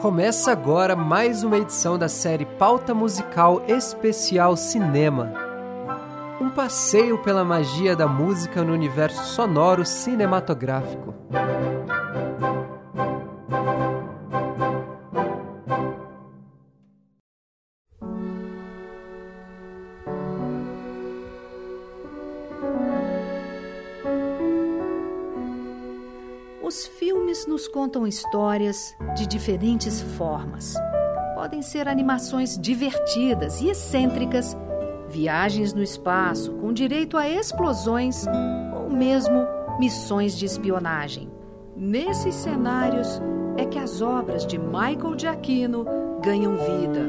Começa agora mais uma edição da série Pauta Musical Especial Cinema. Um passeio pela magia da música no universo sonoro cinematográfico. Os filmes nos contam histórias de diferentes formas. Podem ser animações divertidas e excêntricas, viagens no espaço com direito a explosões ou mesmo missões de espionagem. Nesses cenários é que as obras de Michael Giacchino ganham vida,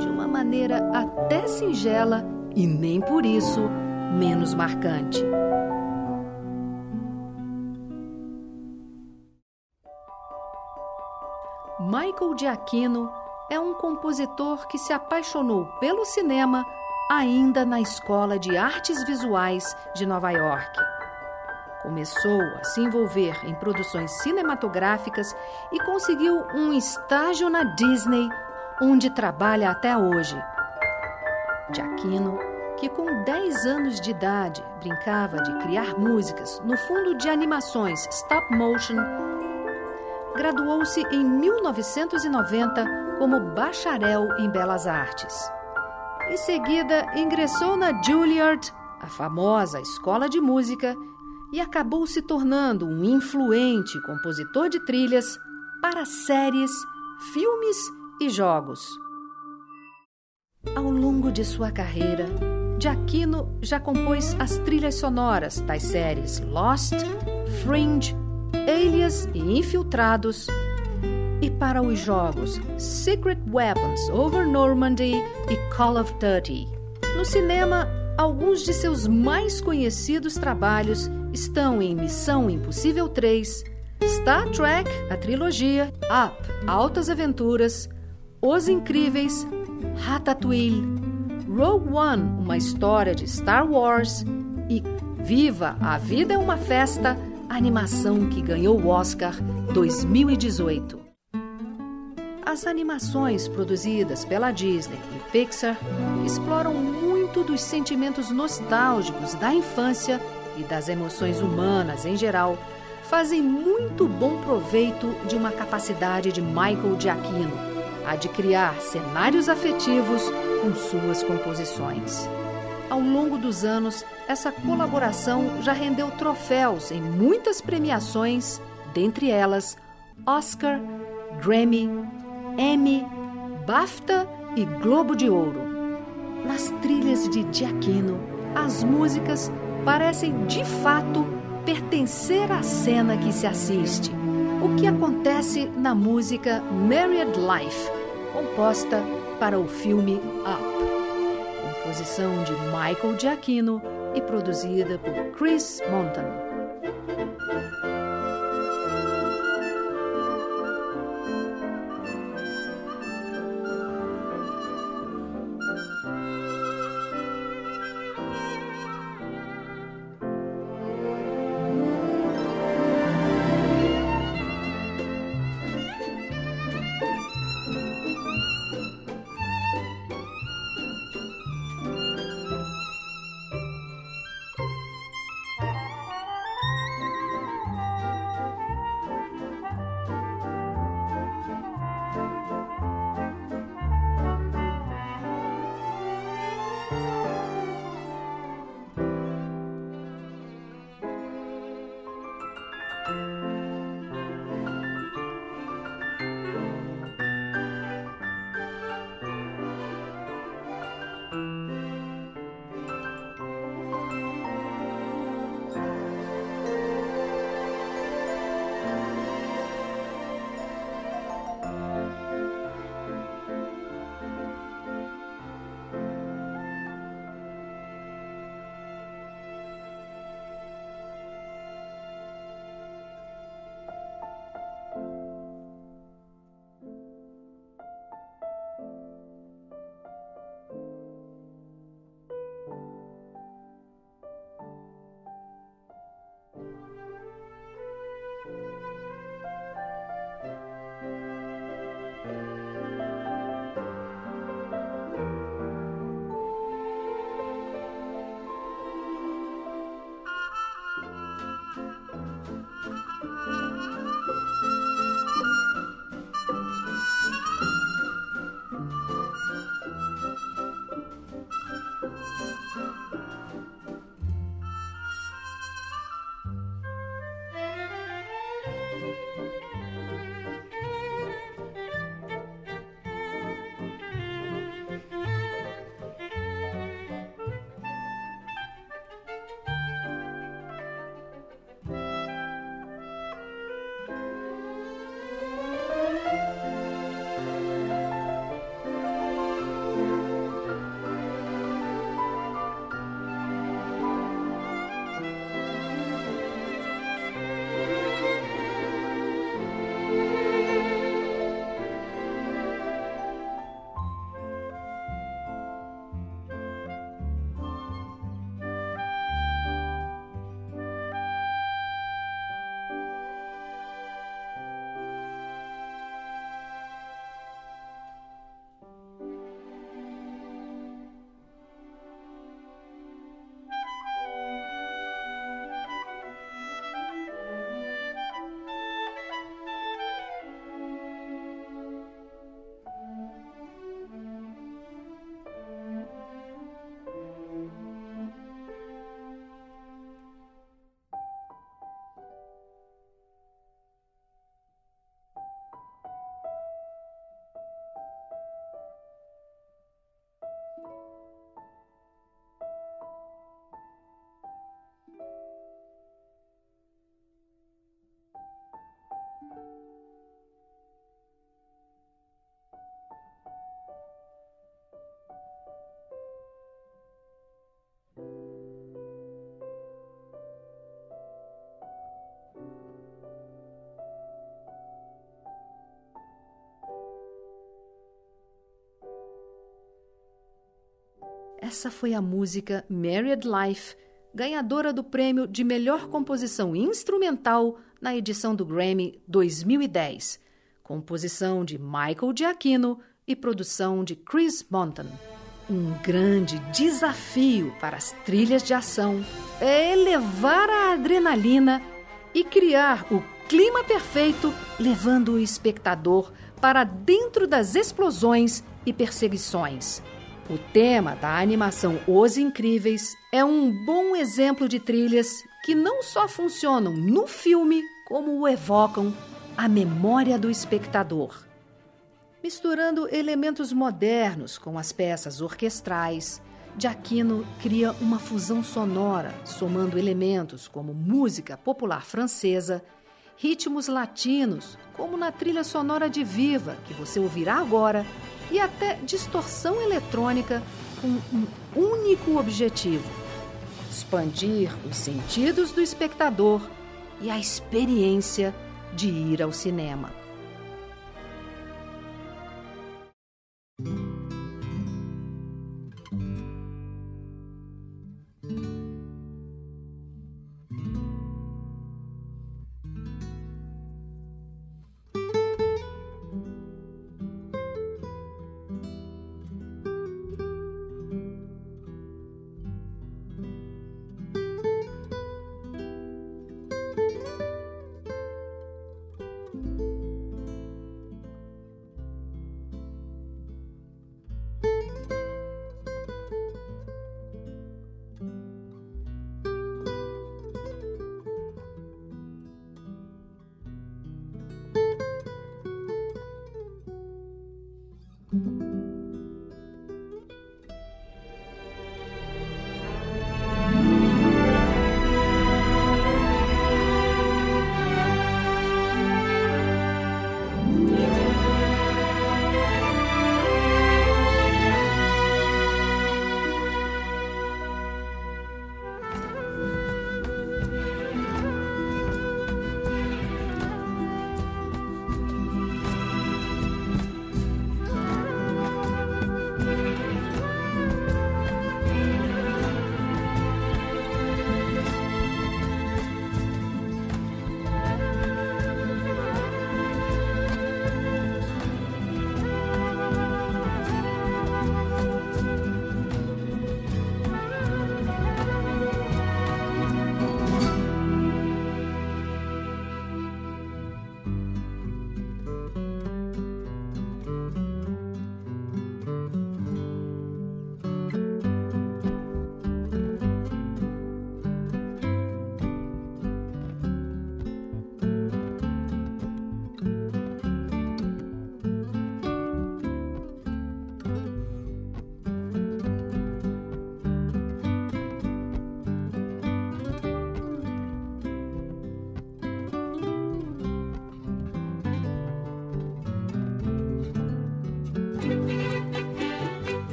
de uma maneira até singela e nem por isso menos marcante. Michael Giacchino é um compositor que se apaixonou pelo cinema ainda na Escola de Artes Visuais de Nova York. Começou a se envolver em produções cinematográficas e conseguiu um estágio na Disney, onde trabalha até hoje. Giacchino, que com 10 anos de idade brincava de criar músicas no fundo de animações stop motion, graduou-se em 1990 como bacharel em belas artes. Em seguida, ingressou na Juilliard, a famosa escola de música, e acabou se tornando um influente compositor de trilhas para séries, filmes e jogos. Ao longo de sua carreira, Giacchino já compôs as trilhas sonoras das séries Lost, Fringe, Alias e Infiltrados, e para os jogos Secret Weapons Over Normandy e Call of Duty. No cinema, alguns de seus mais conhecidos trabalhos estão em Missão Impossível 3, Star Trek, a trilogia, Up, Altas Aventuras, Os Incríveis, Ratatouille, Rogue One, uma história de Star Wars e Viva, a Vida é uma Festa, animação que ganhou o Oscar 2018. As animações produzidas pela Disney e Pixar exploram muito dos sentimentos nostálgicos da infância e das emoções humanas em geral, fazem muito bom proveito de uma capacidade de Michael Giacchino, a de criar cenários afetivos com suas composições. Ao longo dos anos, essa colaboração já rendeu troféus em muitas premiações, dentre elas Oscar, Grammy, Emmy, BAFTA e Globo de Ouro. Nas trilhas de Giacchino, as músicas parecem de fato pertencer à cena que se assiste. O que acontece na música Married Life, composta para o filme Up. Composição de Michael Giacchino e produzida por Chris Montan. Essa foi a música Married Life, ganhadora do prêmio de melhor composição instrumental na edição do Grammy 2010. Composição de Michael Giacchino e produção de Chris Montan. Um grande desafio para as trilhas de ação é elevar a adrenalina e criar o clima perfeito, levando o espectador para dentro das explosões e perseguições. O tema da animação Os Incríveis é um bom exemplo de trilhas que não só funcionam no filme, como o evocam a memória do espectador. Misturando elementos modernos com as peças orquestrais, Giacchino cria uma fusão sonora, somando elementos como música popular francesa, ritmos latinos, como na trilha sonora de Viva, que você ouvirá agora, e até distorção eletrônica com um único objetivo: expandir os sentidos do espectador e a experiência de ir ao cinema.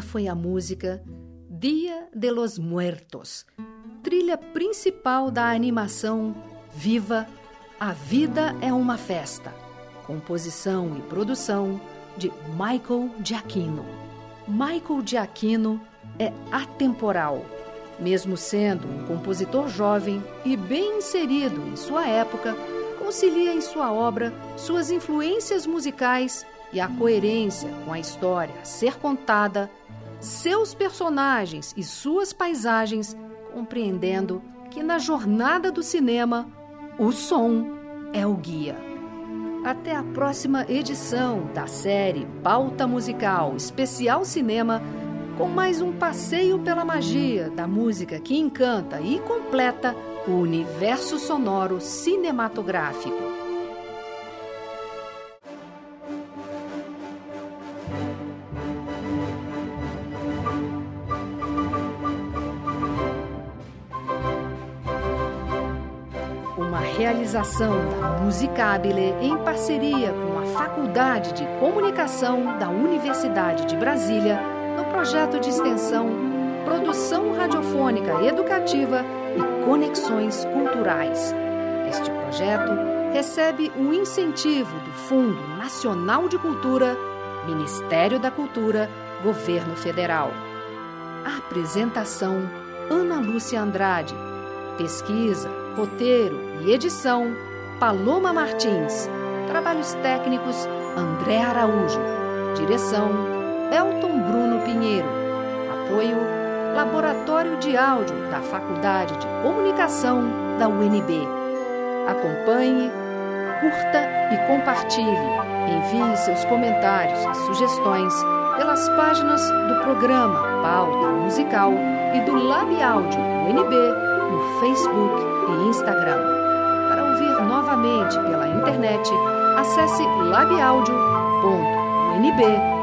Essa foi a música Dia de los Muertos, trilha principal da animação Viva, A Vida é uma Festa, composição e produção de Michael Giacchino. Michael Giacchino é atemporal, mesmo sendo um compositor jovem e bem inserido em sua época, concilia em sua obra suas influências musicais e a coerência com a história a ser contada, seus personagens e suas paisagens, compreendendo que na jornada do cinema, o som é o guia. Até a próxima edição da série Pauta Musical Especial Cinema, com mais um passeio pela magia da música que encanta e completa o universo sonoro cinematográfico. Realização da Musicabile em parceria com a Faculdade de Comunicação da Universidade de Brasília, no projeto de extensão Produção Radiofônica Educativa e Conexões Culturais. Este projeto recebe o incentivo do Fundo Nacional de Cultura, Ministério da Cultura, Governo Federal. Apresentação: Ana Lúcia Andrade. Pesquisa, roteiro e edição Paloma Martins. Trabalhos técnicos André Araújo. Direção Elton Bruno Pinheiro. Apoio Laboratório de Áudio da Faculdade de Comunicação da UNB. Acompanhe, curta e compartilhe. Envie seus comentários e sugestões pelas páginas do programa Pauta Musical e do Lab Áudio UNB no Facebook e Instagram. Novamente pela internet, acesse labiaudio.unb.br